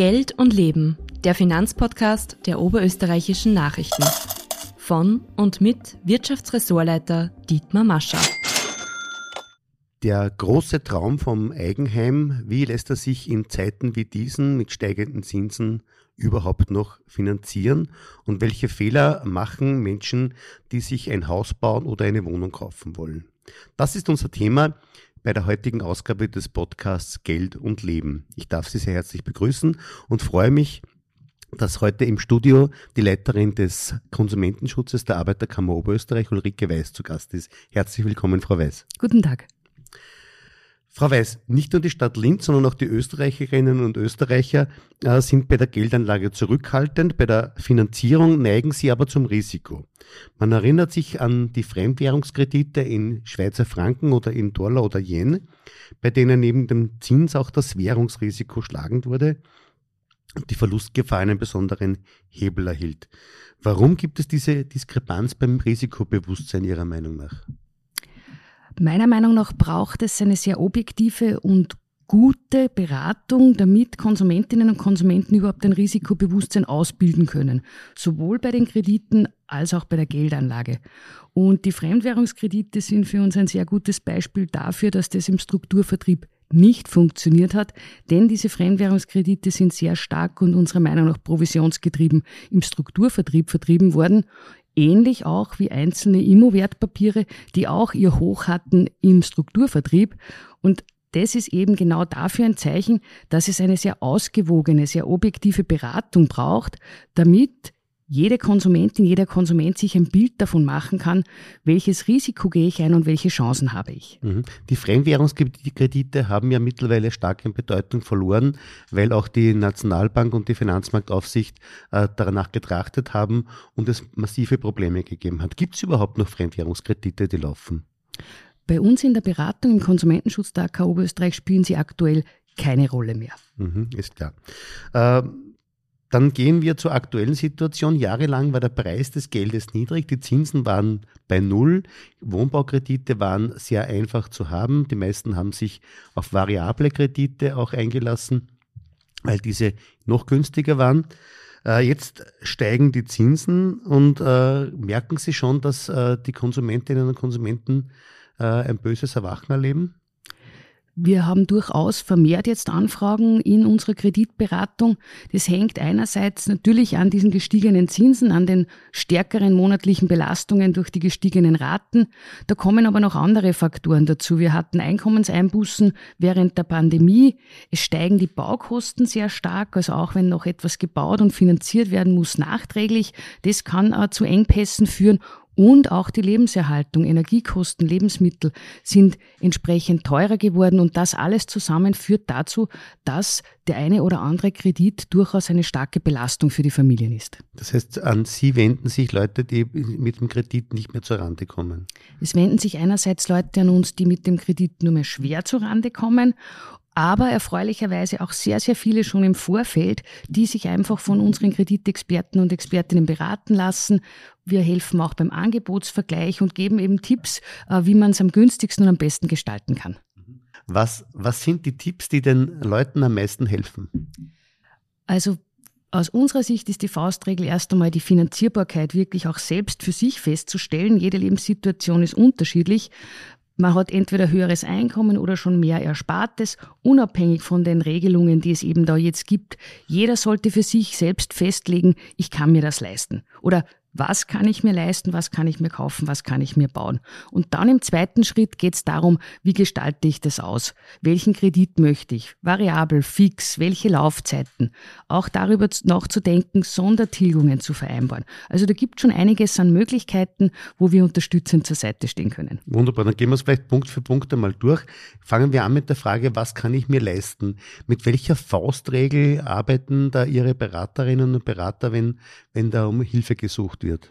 Geld und Leben, der Finanzpodcast der oberösterreichischen Nachrichten. Von und mit Wirtschaftsressortleiter Dietmar Mascher. Der große Traum vom Eigenheim, wie lässt er sich in Zeiten wie diesen mit steigenden Zinsen überhaupt noch finanzieren und welche Fehler machen Menschen, die sich ein Haus bauen oder eine Wohnung kaufen wollen? Das ist unser Thema bei der heutigen Ausgabe des Podcasts Geld und Leben. Ich darf Sie sehr herzlich begrüßen und freue mich, dass heute im Studio die Leiterin des Konsumentenschutzes der Arbeiterkammer Oberösterreich, Ulrike Weiß, zu Gast ist. Herzlich willkommen, Frau Weiß. Guten Tag. Frau Weiß, nicht nur die Stadt Linz, sondern auch die Österreicherinnen und Österreicher äh, sind bei der Geldanlage zurückhaltend. Bei der Finanzierung neigen sie aber zum Risiko. Man erinnert sich an die Fremdwährungskredite in Schweizer Franken oder in Dollar oder Yen, bei denen neben dem Zins auch das Währungsrisiko schlagend wurde und die Verlustgefahr einen besonderen Hebel erhielt. Warum gibt es diese Diskrepanz beim Risikobewusstsein Ihrer Meinung nach? Meiner Meinung nach braucht es eine sehr objektive und gute Beratung, damit Konsumentinnen und Konsumenten überhaupt ein Risikobewusstsein ausbilden können, sowohl bei den Krediten als auch bei der Geldanlage. Und die Fremdwährungskredite sind für uns ein sehr gutes Beispiel dafür, dass das im Strukturvertrieb nicht funktioniert hat, denn diese Fremdwährungskredite sind sehr stark und unserer Meinung nach provisionsgetrieben im Strukturvertrieb vertrieben worden ähnlich auch wie einzelne Immo-Wertpapiere, die auch ihr Hoch hatten im Strukturvertrieb. Und das ist eben genau dafür ein Zeichen, dass es eine sehr ausgewogene, sehr objektive Beratung braucht, damit jede Konsumentin, jeder Konsument sich ein Bild davon machen kann, welches Risiko gehe ich ein und welche Chancen habe ich. Mhm. Die Fremdwährungskredite haben ja mittlerweile stark in Bedeutung verloren, weil auch die Nationalbank und die Finanzmarktaufsicht äh, danach getrachtet haben und es massive Probleme gegeben hat. Gibt es überhaupt noch Fremdwährungskredite, die laufen? Bei uns in der Beratung im Konsumentenschutz der AK Oberösterreich spielen sie aktuell keine Rolle mehr. Mhm, ist klar. Äh, dann gehen wir zur aktuellen Situation. Jahrelang war der Preis des Geldes niedrig, die Zinsen waren bei Null, Wohnbaukredite waren sehr einfach zu haben. Die meisten haben sich auf variable Kredite auch eingelassen, weil diese noch günstiger waren. Äh, jetzt steigen die Zinsen und äh, merken Sie schon, dass äh, die Konsumentinnen und Konsumenten ein böses Erwachen erleben? Wir haben durchaus vermehrt jetzt Anfragen in unserer Kreditberatung. Das hängt einerseits natürlich an diesen gestiegenen Zinsen, an den stärkeren monatlichen Belastungen durch die gestiegenen Raten. Da kommen aber noch andere Faktoren dazu. Wir hatten Einkommenseinbußen während der Pandemie. Es steigen die Baukosten sehr stark, also auch wenn noch etwas gebaut und finanziert werden muss nachträglich. Das kann äh, zu Engpässen führen und auch die Lebenserhaltung, Energiekosten, Lebensmittel sind entsprechend teurer geworden und das alles zusammen führt dazu, dass der eine oder andere Kredit durchaus eine starke Belastung für die Familien ist. Das heißt, an Sie wenden sich Leute, die mit dem Kredit nicht mehr zur Rande kommen? Es wenden sich einerseits Leute an uns, die mit dem Kredit nur mehr schwer zur Rande kommen aber erfreulicherweise auch sehr, sehr viele schon im Vorfeld, die sich einfach von unseren Kreditexperten und Expertinnen beraten lassen. Wir helfen auch beim Angebotsvergleich und geben eben Tipps, äh, wie man es am günstigsten und am besten gestalten kann. Was, was sind die Tipps, die den Leuten am meisten helfen? Also aus unserer Sicht ist die Faustregel erst einmal die Finanzierbarkeit wirklich auch selbst für sich festzustellen. Jede Lebenssituation ist unterschiedlich. Man hat entweder höheres Einkommen oder schon mehr Erspartes, unabhängig von den Regelungen, die es eben da jetzt gibt. Jeder sollte für sich selbst festlegen, ich kann mir das leisten. Oder was kann ich mir leisten, was kann ich mir kaufen, was kann ich mir bauen. Und dann im zweiten Schritt geht es darum, wie gestalte ich das aus? Welchen Kredit möchte ich? Variabel, fix, welche Laufzeiten? Auch darüber nachzudenken, Sondertilgungen zu vereinbaren. Also da gibt es schon einiges an Möglichkeiten, wo wir unterstützend zur Seite stehen können. Wunderbar, dann gehen wir es vielleicht Punkt für Punkt einmal durch. Fangen wir an mit der Frage, was kann ich mir leisten? Mit welcher Faustregel arbeiten da Ihre Beraterinnen und Berater, wenn, wenn da um Hilfe gesucht wird?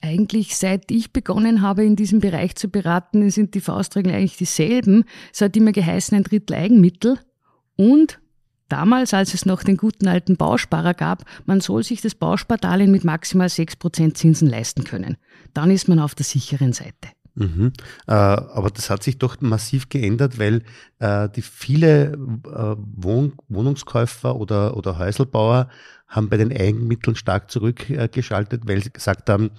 Eigentlich seit ich begonnen habe, in diesem Bereich zu beraten, sind die Faustregeln eigentlich dieselben. Es hat immer geheißen, ein Drittel Eigenmittel und damals, als es noch den guten alten Bausparer gab, man soll sich das Bauspardarlehen mit maximal 6% Zinsen leisten können. Dann ist man auf der sicheren Seite. Mhm. Äh, aber das hat sich doch massiv geändert, weil äh, die viele äh, Wohn Wohnungskäufer oder, oder Häuselbauer haben bei den Eigenmitteln stark zurückgeschaltet, weil sie gesagt haben,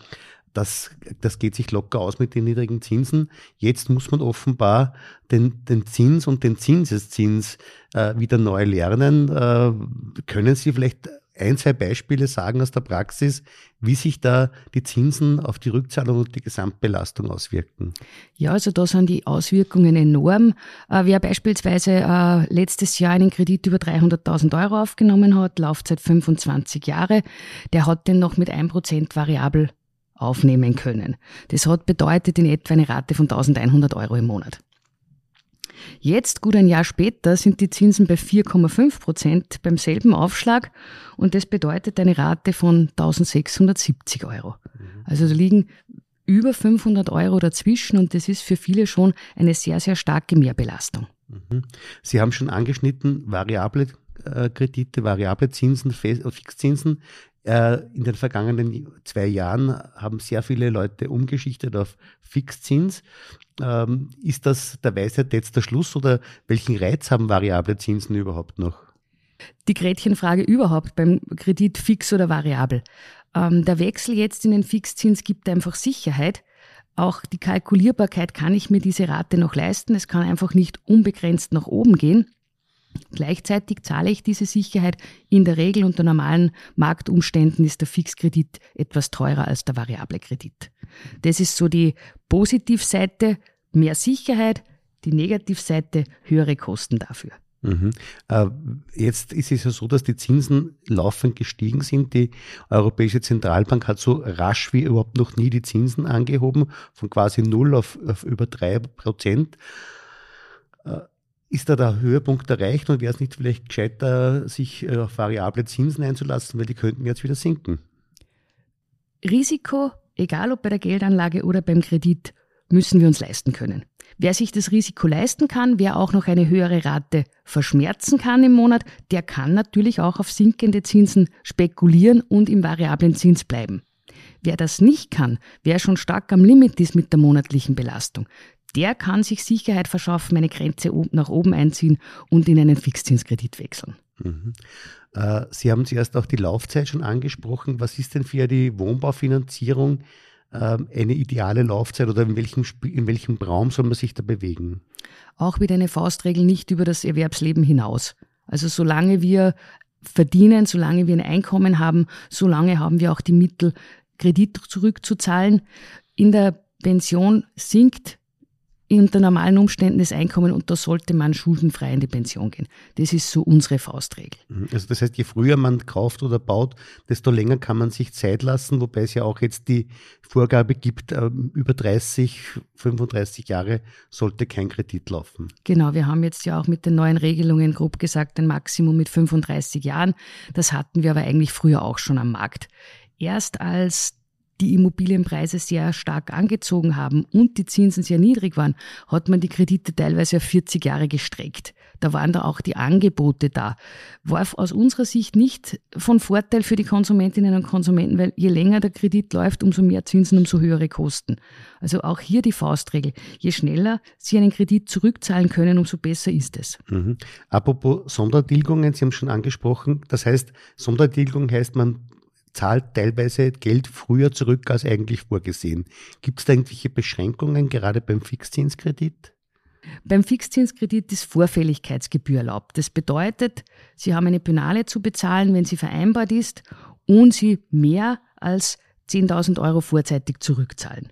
das, das geht sich locker aus mit den niedrigen Zinsen. Jetzt muss man offenbar den, den Zins und den Zinseszins äh, wieder neu lernen. Äh, können Sie vielleicht ein, zwei Beispiele sagen aus der Praxis, wie sich da die Zinsen auf die Rückzahlung und die Gesamtbelastung auswirken? Ja, also da sind die Auswirkungen enorm. Äh, wer beispielsweise äh, letztes Jahr einen Kredit über 300.000 Euro aufgenommen hat, Laufzeit 25 Jahre, der hat den noch mit 1% variabel aufnehmen können. Das hat bedeutet in etwa eine Rate von 1100 Euro im Monat. Jetzt, gut ein Jahr später, sind die Zinsen bei 4,5 Prozent beim selben Aufschlag und das bedeutet eine Rate von 1670 Euro. Mhm. Also da liegen über 500 Euro dazwischen und das ist für viele schon eine sehr, sehr starke Mehrbelastung. Mhm. Sie haben schon angeschnitten, variable äh, Kredite, variable Zinsen, Fixzinsen. Äh, in den vergangenen zwei Jahren haben sehr viele Leute umgeschichtet auf Fixzins. Ähm, ist das der Weisheit jetzt der Schluss oder welchen Reiz haben variable Zinsen überhaupt noch? Die Gretchenfrage überhaupt beim Kredit fix oder variabel. Ähm, der Wechsel jetzt in den Fixzins gibt einfach Sicherheit. Auch die Kalkulierbarkeit, kann ich mir diese Rate noch leisten? Es kann einfach nicht unbegrenzt nach oben gehen. Gleichzeitig zahle ich diese Sicherheit. In der Regel unter normalen Marktumständen ist der Fixkredit etwas teurer als der variable Kredit. Das ist so die Positivseite, mehr Sicherheit, die Negativseite, höhere Kosten dafür. Mhm. Äh, jetzt ist es ja so, dass die Zinsen laufend gestiegen sind. Die Europäische Zentralbank hat so rasch wie überhaupt noch nie die Zinsen angehoben, von quasi null auf, auf über drei Prozent. Ist da der Höhepunkt erreicht und wäre es nicht vielleicht gescheiter, sich äh, auf variable Zinsen einzulassen, weil die könnten jetzt wieder sinken? Risiko, egal ob bei der Geldanlage oder beim Kredit, müssen wir uns leisten können. Wer sich das Risiko leisten kann, wer auch noch eine höhere Rate verschmerzen kann im Monat, der kann natürlich auch auf sinkende Zinsen spekulieren und im variablen Zins bleiben. Wer das nicht kann, wer schon stark am Limit ist mit der monatlichen Belastung, der kann sich Sicherheit verschaffen, eine Grenze nach oben einziehen und in einen Fixzinskredit wechseln. Mhm. Äh, Sie haben zuerst auch die Laufzeit schon angesprochen. Was ist denn für die Wohnbaufinanzierung ähm, eine ideale Laufzeit oder in welchem, in welchem Raum soll man sich da bewegen? Auch wieder eine Faustregel nicht über das Erwerbsleben hinaus. Also solange wir verdienen, solange wir ein Einkommen haben, solange haben wir auch die Mittel, Kredit zurückzuzahlen. In der Pension sinkt unter normalen Umständen das Einkommen und da sollte man schuldenfrei in die Pension gehen. Das ist so unsere Faustregel. Mhm. Also das heißt, je früher man kauft oder baut, desto länger kann man sich Zeit lassen, wobei es ja auch jetzt die Vorgabe gibt, ähm, über 30, 35 Jahre sollte kein Kredit laufen. Genau, wir haben jetzt ja auch mit den neuen Regelungen grob gesagt ein Maximum mit 35 Jahren. Das hatten wir aber eigentlich früher auch schon am Markt. Erst als die Immobilienpreise sehr stark angezogen haben und die Zinsen sehr niedrig waren, hat man die Kredite teilweise auf 40 Jahre gestreckt. Da waren da auch die Angebote da. War aus unserer Sicht nicht von Vorteil für die Konsumentinnen und Konsumenten, weil je länger der Kredit läuft, umso mehr Zinsen, umso höhere Kosten. Also auch hier die Faustregel. Je schneller Sie einen Kredit zurückzahlen können, umso besser ist es. Mhm. Apropos Sondertilgungen, Sie haben schon angesprochen. Das heißt, Sondertilgung heißt, man zahlt teilweise Geld früher zurück als eigentlich vorgesehen. Gibt es da irgendwelche Beschränkungen, gerade beim Fixzinskredit? Beim Fixzinskredit ist Vorfälligkeitsgebühr erlaubt. Das bedeutet, Sie haben eine Penale zu bezahlen, wenn sie vereinbart ist und Sie mehr als 10.000 Euro vorzeitig zurückzahlen.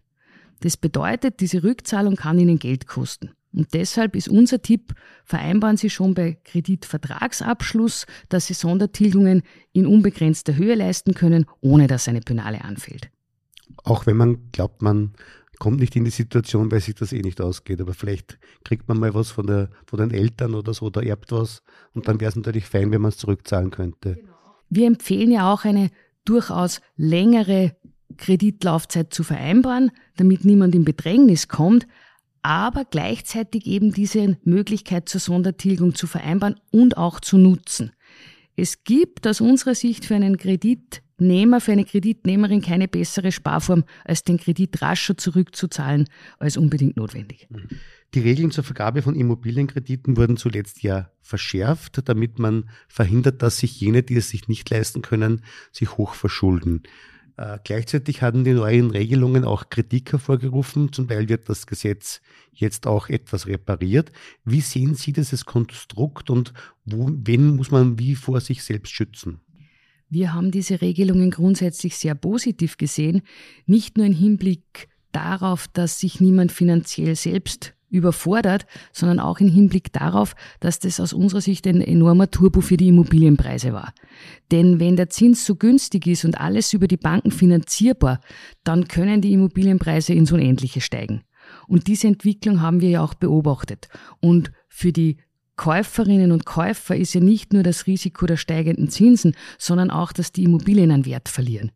Das bedeutet, diese Rückzahlung kann Ihnen Geld kosten. Und deshalb ist unser Tipp, vereinbaren Sie schon bei Kreditvertragsabschluss, dass Sie Sondertilgungen in unbegrenzter Höhe leisten können, ohne dass eine Penale anfällt. Auch wenn man glaubt, man kommt nicht in die Situation, weil sich das eh nicht ausgeht. Aber vielleicht kriegt man mal was von, der, von den Eltern oder so oder erbt was und dann wäre es natürlich fein, wenn man es zurückzahlen könnte. Wir empfehlen ja auch eine durchaus längere Kreditlaufzeit zu vereinbaren, damit niemand in Bedrängnis kommt aber gleichzeitig eben diese Möglichkeit zur Sondertilgung zu vereinbaren und auch zu nutzen. Es gibt aus unserer Sicht für einen Kredit Kreditnehmer, für eine Kreditnehmerin keine bessere Sparform, als den Kredit rascher zurückzuzahlen, als unbedingt notwendig. Die Regeln zur Vergabe von Immobilienkrediten wurden zuletzt ja verschärft, damit man verhindert, dass sich jene, die es sich nicht leisten können, sich hoch verschulden. Äh, gleichzeitig hatten die neuen Regelungen auch Kritik hervorgerufen. Zum Teil wird das Gesetz jetzt auch etwas repariert. Wie sehen Sie dieses Konstrukt und wo, wen muss man wie vor sich selbst schützen? Wir haben diese Regelungen grundsätzlich sehr positiv gesehen, nicht nur im Hinblick darauf, dass sich niemand finanziell selbst überfordert, sondern auch im Hinblick darauf, dass das aus unserer Sicht ein enormer Turbo für die Immobilienpreise war. Denn wenn der Zins so günstig ist und alles über die Banken finanzierbar, dann können die Immobilienpreise ins Unendliche steigen. Und diese Entwicklung haben wir ja auch beobachtet. Und für die Käuferinnen und Käufer ist ja nicht nur das Risiko der steigenden Zinsen, sondern auch, dass die Immobilien an Wert verlieren.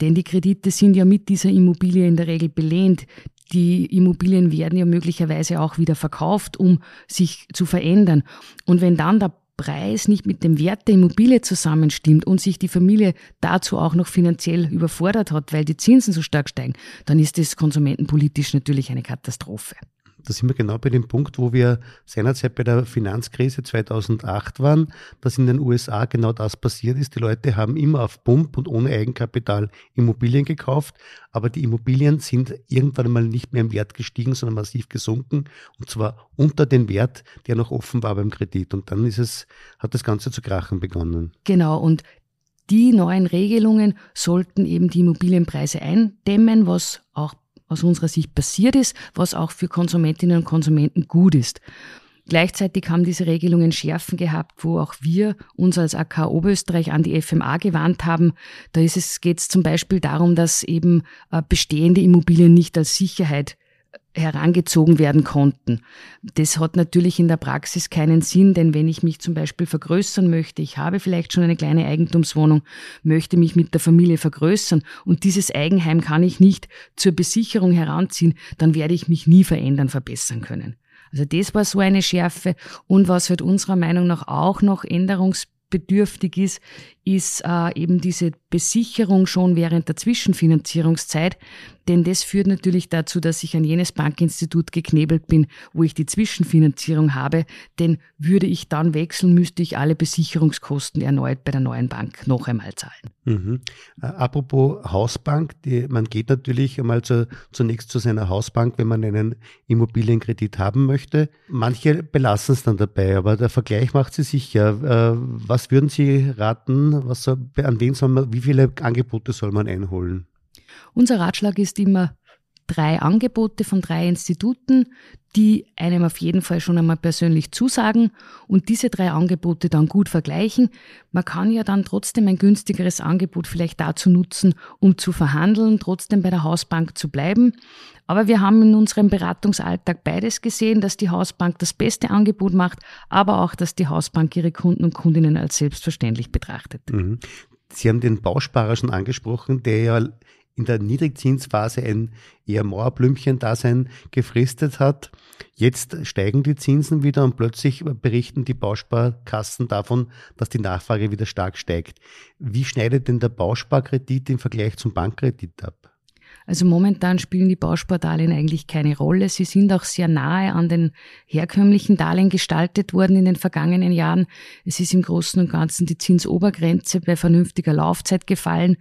Denn die Kredite sind ja mit dieser Immobilie in der Regel belehnt die Immobilien werden ja möglicherweise auch wieder verkauft, um sich zu verändern. Und wenn dann der Preis nicht mit dem Wert der Immobilie zusammenstimmt und sich die Familie dazu auch noch finanziell überfordert hat, weil die Zinsen so stark steigen, dann ist das konsumentenpolitisch natürlich eine Katastrophe da sind wir genau bei dem Punkt, wo wir seinerzeit bei der Finanzkrise 2008 waren, dass in den USA genau das passiert ist. Die Leute haben immer auf Pump und ohne Eigenkapital Immobilien gekauft, aber die Immobilien sind irgendwann mal nicht mehr im Wert gestiegen, sondern massiv gesunken und zwar unter den Wert, der noch offen war beim Kredit. Und dann ist es, hat das Ganze zu krachen begonnen. Genau. Und die neuen Regelungen sollten eben die Immobilienpreise eindämmen, was auch aus unserer Sicht passiert ist, was auch für Konsumentinnen und Konsumenten gut ist. Gleichzeitig haben diese Regelungen Schärfen gehabt, wo auch wir uns als AK Oberösterreich an die FMA gewandt haben. Da geht es zum Beispiel darum, dass eben äh, bestehende Immobilien nicht als Sicherheit herangezogen werden konnten. Das hat natürlich in der Praxis keinen Sinn, denn wenn ich mich zum Beispiel vergrößern möchte, ich habe vielleicht schon eine kleine Eigentumswohnung, möchte mich mit der Familie vergrößern und dieses Eigenheim kann ich nicht zur Besicherung heranziehen, dann werde ich mich nie verändern, verbessern können. Also das war so eine Schärfe und was halt unserer Meinung nach auch noch änderungsbedürftig ist, ist äh, eben diese Besicherung schon während der Zwischenfinanzierungszeit, denn das führt natürlich dazu, dass ich an jenes Bankinstitut geknebelt bin, wo ich die Zwischenfinanzierung habe, denn würde ich dann wechseln, müsste ich alle Besicherungskosten erneut bei der neuen Bank noch einmal zahlen. Mhm. Äh, apropos Hausbank, die, man geht natürlich einmal zu, zunächst zu seiner Hausbank, wenn man einen Immobilienkredit haben möchte. Manche belassen es dann dabei, aber der Vergleich macht sie sicher. Äh, was würden Sie raten, was soll, an wen soll man, wie viele Angebote soll man einholen? Unser Ratschlag ist immer drei Angebote von drei Instituten, die einem auf jeden Fall schon einmal persönlich zusagen und diese drei Angebote dann gut vergleichen. Man kann ja dann trotzdem ein günstigeres Angebot vielleicht dazu nutzen, um zu verhandeln, trotzdem bei der Hausbank zu bleiben. Aber wir haben in unserem Beratungsalltag beides gesehen, dass die Hausbank das beste Angebot macht, aber auch, dass die Hausbank ihre Kunden und Kundinnen als selbstverständlich betrachtet. Mhm. Sie haben den Bausparer schon angesprochen, der ja in der Niedrigzinsphase ein eher Mauerblümchen-Dasein gefristet hat. Jetzt steigen die Zinsen wieder und plötzlich berichten die Bausparkassen davon, dass die Nachfrage wieder stark steigt. Wie schneidet denn der Bausparkredit im Vergleich zum Bankkredit ab? Also momentan spielen die Bauspardarlehen eigentlich keine Rolle. Sie sind auch sehr nahe an den herkömmlichen Darlehen gestaltet worden in den vergangenen Jahren. Es ist im Großen und Ganzen die Zinsobergrenze bei vernünftiger Laufzeit gefallen,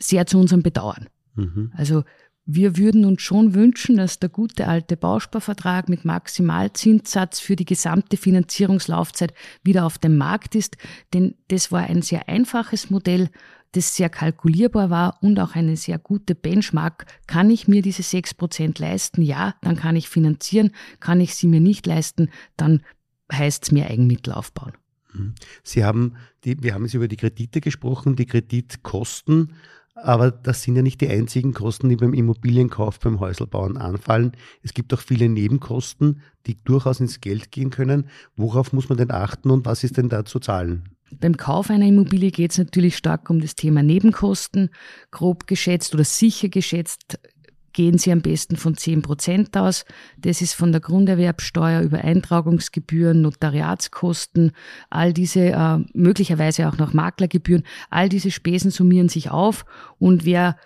sehr zu unserem Bedauern. Mhm. Also wir würden uns schon wünschen, dass der gute alte Bausparvertrag mit Maximalzinssatz für die gesamte Finanzierungslaufzeit wieder auf dem Markt ist, denn das war ein sehr einfaches Modell, das sehr kalkulierbar war und auch eine sehr gute Benchmark. Kann ich mir diese sechs Prozent leisten? Ja, dann kann ich finanzieren. Kann ich sie mir nicht leisten? Dann heißt es mehr Eigenmittel aufbauen. Mhm. Sie haben, die, wir haben jetzt über die Kredite gesprochen, die Kreditkosten aber das sind ja nicht die einzigen Kosten, die beim Immobilienkauf, beim Häuselbauen anfallen. Es gibt auch viele Nebenkosten, die durchaus ins Geld gehen können. Worauf muss man denn achten und was ist denn da zu zahlen? Beim Kauf einer Immobilie geht es natürlich stark um das Thema Nebenkosten. Grob geschätzt oder sicher geschätzt gehen Sie am besten von 10 Prozent aus. Das ist von der Grunderwerbsteuer über Eintragungsgebühren, Notariatskosten, all diese, äh, möglicherweise auch noch Maklergebühren, all diese Spesen summieren sich auf und wer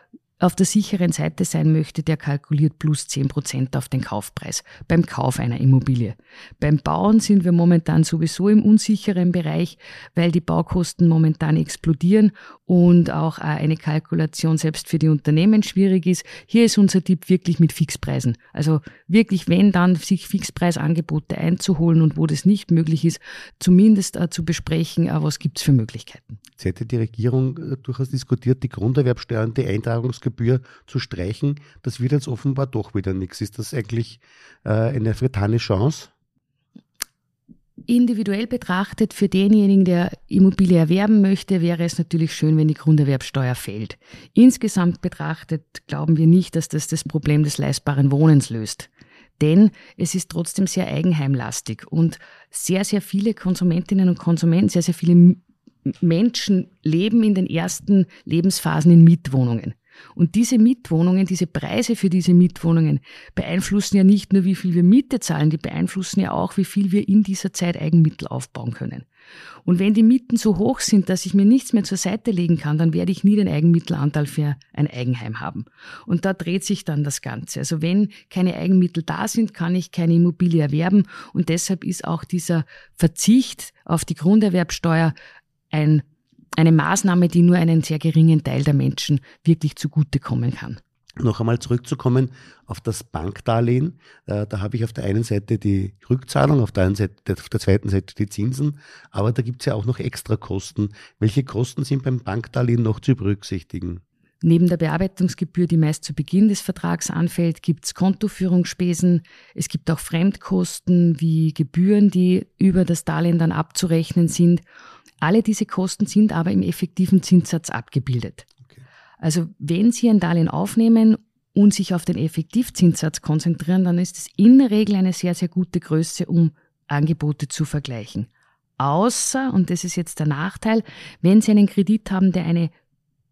auf der sicheren Seite sein möchte, der kalkuliert plus 10 Prozent auf den Kaufpreis beim Kauf einer Immobilie. Beim Bauen sind wir momentan sowieso im unsicheren Bereich, weil die Baukosten momentan explodieren und auch eine Kalkulation selbst für die Unternehmen schwierig ist. Hier ist unser Tipp wirklich mit Fixpreisen. Also wirklich, wenn dann sich Fixpreisangebote einzuholen und wo das nicht möglich ist, zumindest äh, zu besprechen, äh, was gibt's für Möglichkeiten. Jetzt hätte die Regierung äh, durchaus diskutiert, die Grunderwerbsteuer und die Eintragungsgebühr zu streichen. Das wird jetzt offenbar doch wieder nichts. Ist das eigentlich äh, eine vertane Chance? Individuell betrachtet, für denjenigen, der Immobilie erwerben möchte, wäre es natürlich schön, wenn die Grunderwerbsteuer fällt. Insgesamt betrachtet glauben wir nicht, dass das das Problem des leistbaren Wohnens löst. Denn es ist trotzdem sehr eigenheimlastig und sehr, sehr viele Konsumentinnen und Konsumenten, sehr, sehr viele Menschen leben in den ersten Lebensphasen in Mietwohnungen. Und diese Mietwohnungen, diese Preise für diese Mietwohnungen beeinflussen ja nicht nur, wie viel wir Miete zahlen, die beeinflussen ja auch, wie viel wir in dieser Zeit Eigenmittel aufbauen können. Und wenn die Mieten so hoch sind, dass ich mir nichts mehr zur Seite legen kann, dann werde ich nie den Eigenmittelanteil für ein Eigenheim haben. Und da dreht sich dann das Ganze. Also wenn keine Eigenmittel da sind, kann ich keine Immobilie erwerben. Und deshalb ist auch dieser Verzicht auf die Grunderwerbsteuer ein, eine Maßnahme, die nur einen sehr geringen Teil der Menschen wirklich zugutekommen kann. Noch einmal zurückzukommen auf das Bankdarlehen. Äh, da habe ich auf der einen Seite die Rückzahlung, auf der, Seite, auf der zweiten Seite die Zinsen, aber da gibt es ja auch noch extra Kosten. Welche Kosten sind beim Bankdarlehen noch zu berücksichtigen? Neben der Bearbeitungsgebühr, die meist zu Beginn des Vertrags anfällt, gibt es Kontoführungsspesen. Es gibt auch Fremdkosten wie Gebühren, die über das Darlehen dann abzurechnen sind. Alle diese Kosten sind aber im effektiven Zinssatz abgebildet. Okay. Also wenn Sie ein Darlehen aufnehmen und sich auf den Effektivzinssatz konzentrieren, dann ist es in der Regel eine sehr, sehr gute Größe, um Angebote zu vergleichen. Außer, und das ist jetzt der Nachteil, wenn Sie einen Kredit haben, der eine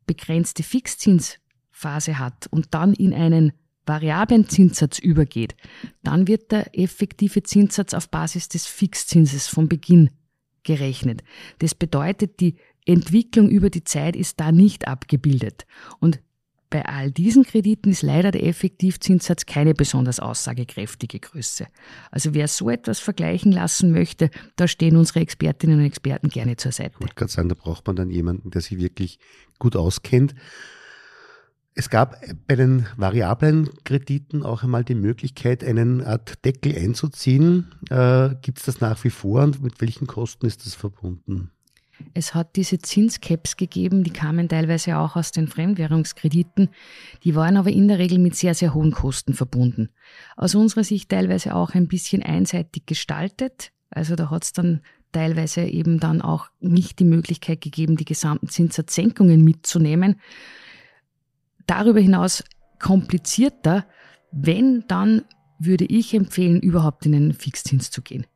begrenzte Fixzinsphase hat und dann in einen variablen Zinssatz übergeht, dann wird der effektive Zinssatz auf Basis des Fixzinses von Beginn gerechnet. Das bedeutet, die Entwicklung über die Zeit ist da nicht abgebildet. Und bei all diesen Krediten ist leider der Effektivzinssatz keine besonders aussagekräftige Größe. Also wer so etwas vergleichen lassen möchte, da stehen unsere Expertinnen und Experten gerne zur Seite. Ich wollte gerade sagen, da braucht man dann jemanden, der sich wirklich gut auskennt. Es gab bei den variablen Krediten auch einmal die Möglichkeit, einen Art Deckel einzuziehen. Äh, Gibt es das nach wie vor und mit welchen Kosten ist das verbunden? Es hat diese Zinscaps gegeben, die kamen teilweise auch aus den Fremdwährungskrediten. Die waren aber in der Regel mit sehr, sehr hohen Kosten verbunden. Aus unserer Sicht teilweise auch ein bisschen einseitig gestaltet. Also da hat es dann teilweise eben dann auch nicht die Möglichkeit gegeben, die gesamten Zinssatzsenkungen mitzunehmen darüber hinaus komplizierter, wenn dann würde ich empfehlen, überhaupt in einen Fixzins zu gehen.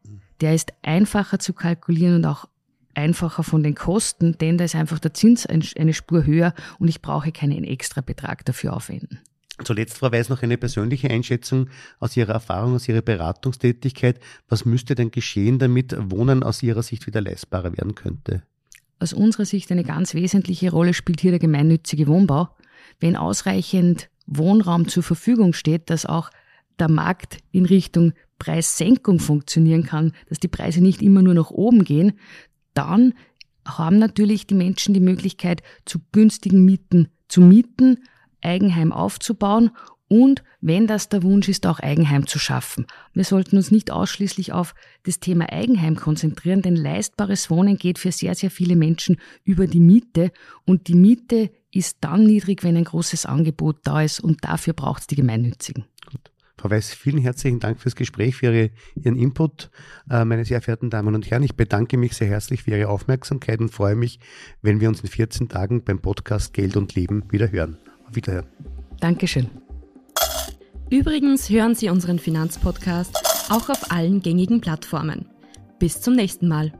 Der ist einfacher zu kalkulieren und auch einfacher von den Kosten, denn da ist einfach der Zins eine Spur höher und ich brauche keinen extra Betrag dafür aufwenden. Zuletzt, Frau Weiß, noch eine persönliche Einschätzung aus Ihrer Erfahrung, aus Ihrer Beratungstätigkeit. Was müsste denn geschehen, damit Wohnen aus Ihrer Sicht wieder leistbarer werden könnte? Aus unserer Sicht eine ganz wesentliche Rolle spielt hier der gemeinnützige Wohnbau wenn ausreichend Wohnraum zur Verfügung steht, dass auch der Markt in Richtung Preissenkung funktionieren kann, dass die Preise nicht immer nur nach oben gehen, dann haben natürlich die Menschen die Möglichkeit, zu günstigen Mieten zu mieten, Eigenheim aufzubauen und, wenn das der Wunsch ist, auch Eigenheim zu schaffen. Wir sollten uns nicht ausschließlich auf das Thema Eigenheim konzentrieren, denn leistbares Wohnen geht für sehr, sehr viele Menschen über die Miete und die Miete ist dann niedrig, wenn ein großes Angebot da ist und dafür braucht es die Gemeinnützigen. Gut. Frau Weiß, vielen herzlichen Dank fürs Gespräch, für Ihre, Ihren Input. Äh, meine sehr verehrten Damen und Herren, ich bedanke mich sehr herzlich für Ihre Aufmerksamkeit und freue mich, wenn wir uns in 14 Tagen beim Podcast Geld und Leben wieder hören. Auf Wiederhören. Dankeschön. Übrigens hören Sie unseren Finanzpodcast auch auf allen gängigen Plattformen. Bis zum nächsten Mal.